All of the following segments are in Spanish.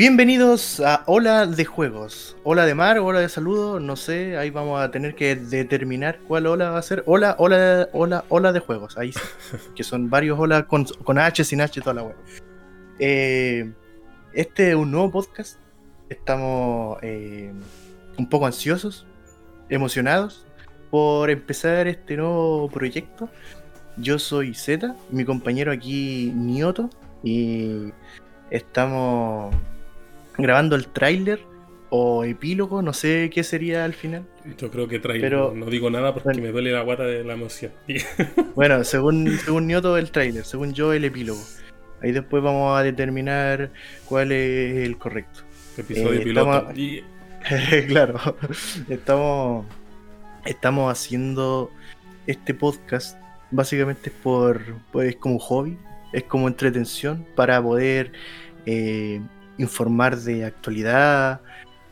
Bienvenidos a Hola de Juegos. Hola de mar, hola de saludo, no sé, ahí vamos a tener que determinar cuál hola va a ser. Hola, hola, hola, hola de juegos, ahí sí. que son varios hola con, con H, sin H, toda la web. Eh, este es un nuevo podcast. Estamos eh, un poco ansiosos, emocionados por empezar este nuevo proyecto. Yo soy Z, mi compañero aquí Nioto, y estamos grabando el tráiler o epílogo, no sé qué sería al final. Yo creo que tráiler, no, no digo nada porque me duele la guata de la emoción. bueno, según, según Nioto el tráiler, según yo el epílogo. Ahí después vamos a determinar cuál es el correcto. Episodio eh, piloto. claro, estamos, estamos haciendo este podcast básicamente por, pues, como hobby, es como entretención para poder eh, informar de actualidad,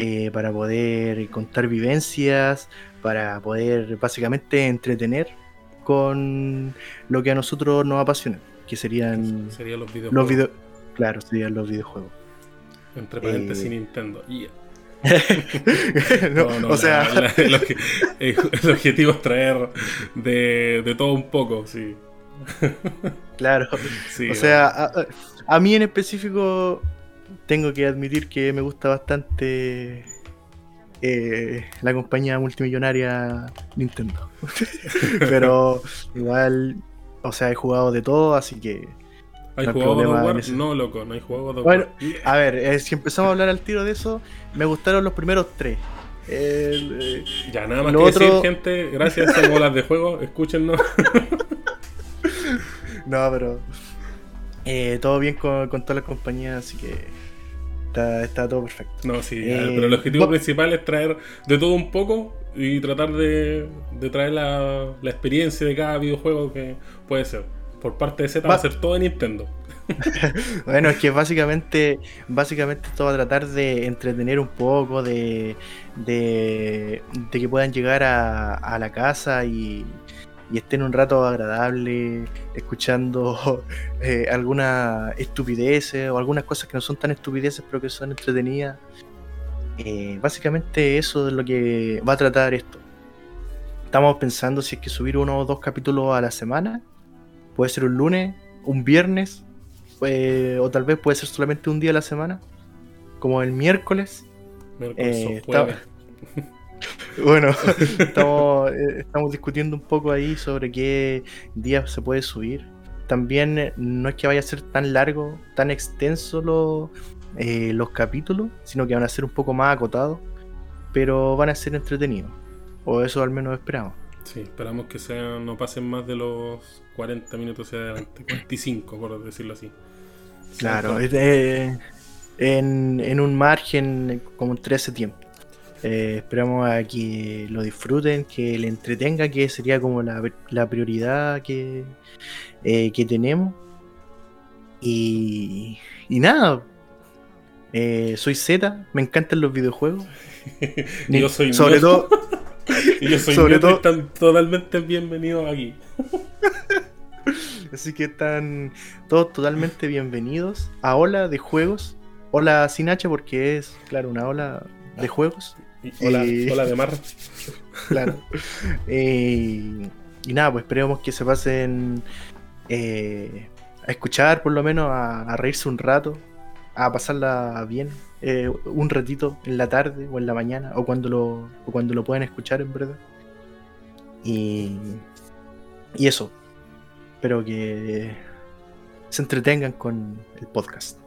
eh, para poder contar vivencias, para poder básicamente entretener con lo que a nosotros nos apasiona, que serían, los videojuegos. claro, serían los videojuegos. Entre paréntesis eh... Nintendo. no, no, o sea, el, objetivo es traer de, de todo un poco, sí. claro. o sea, a, a, mí en específico tengo que admitir que me gusta bastante eh, la compañía multimillonaria Nintendo. Pero igual, o sea, he jugado de todo, así que. ¿Hay jugado God of War? No, loco, no hay jugado God of Bueno, a ver, eh, si empezamos a hablar al tiro de eso, me gustaron los primeros tres. Eh, ya, nada más que decir, gente, gracias a bolas de juego, escúchennos. no, pero todo bien con, con toda la compañía, así que Está, todo perfecto. No, sí, eh, pero el objetivo principal es traer de todo un poco y tratar de, traer la, experiencia de cada videojuego que puede ser. Por parte de Z va, a ser todo de Nintendo. bueno, es que básicamente, básicamente esto va a tratar de entretener un poco, de, de, que puedan llegar a la casa y, y estén un rato agradable escuchando eh, algunas estupideces o algunas cosas que no son tan estupideces pero que son entretenidas. Eh, básicamente eso es lo que va a tratar esto. Estamos pensando si es que subir uno o dos capítulos a la semana. Puede ser un lunes, un viernes, eh, o tal vez puede ser solamente un día a la semana, como el miércoles. miércoles Bueno, estamos, eh, estamos discutiendo un poco ahí sobre qué día se puede subir. También eh, no es que vaya a ser tan largo, tan extenso eh, los capítulos, sino que van a ser un poco más acotados, pero van a ser entretenidos. O eso al menos esperamos. Sí, esperamos que sean, no pasen más de los 40 minutos hacia adelante, 45 por decirlo así. Claro, en, en un margen como 13 tiempo. Eh, esperamos a que lo disfruten, que le entretenga, que sería como la, prioridad que, eh, que tenemos. Y, y nada, eh, soy Z, me encantan los videojuegos. yo soy sobre todo. yo soy sobre todo, están totalmente bienvenidos aquí. Así que están todos totalmente bienvenidos a Hola de Juegos. Hola sin H porque es, claro, una ola de juegos. Hola, hola de mar. claro. y nada, pues esperemos que se pasen eh, a escuchar, por lo menos, a, reírse un rato, a pasarla bien, eh, un ratito en la tarde o en la mañana, o cuando lo, o cuando lo puedan escuchar, en verdad. Y, y eso. Espero que se entretengan con el podcast.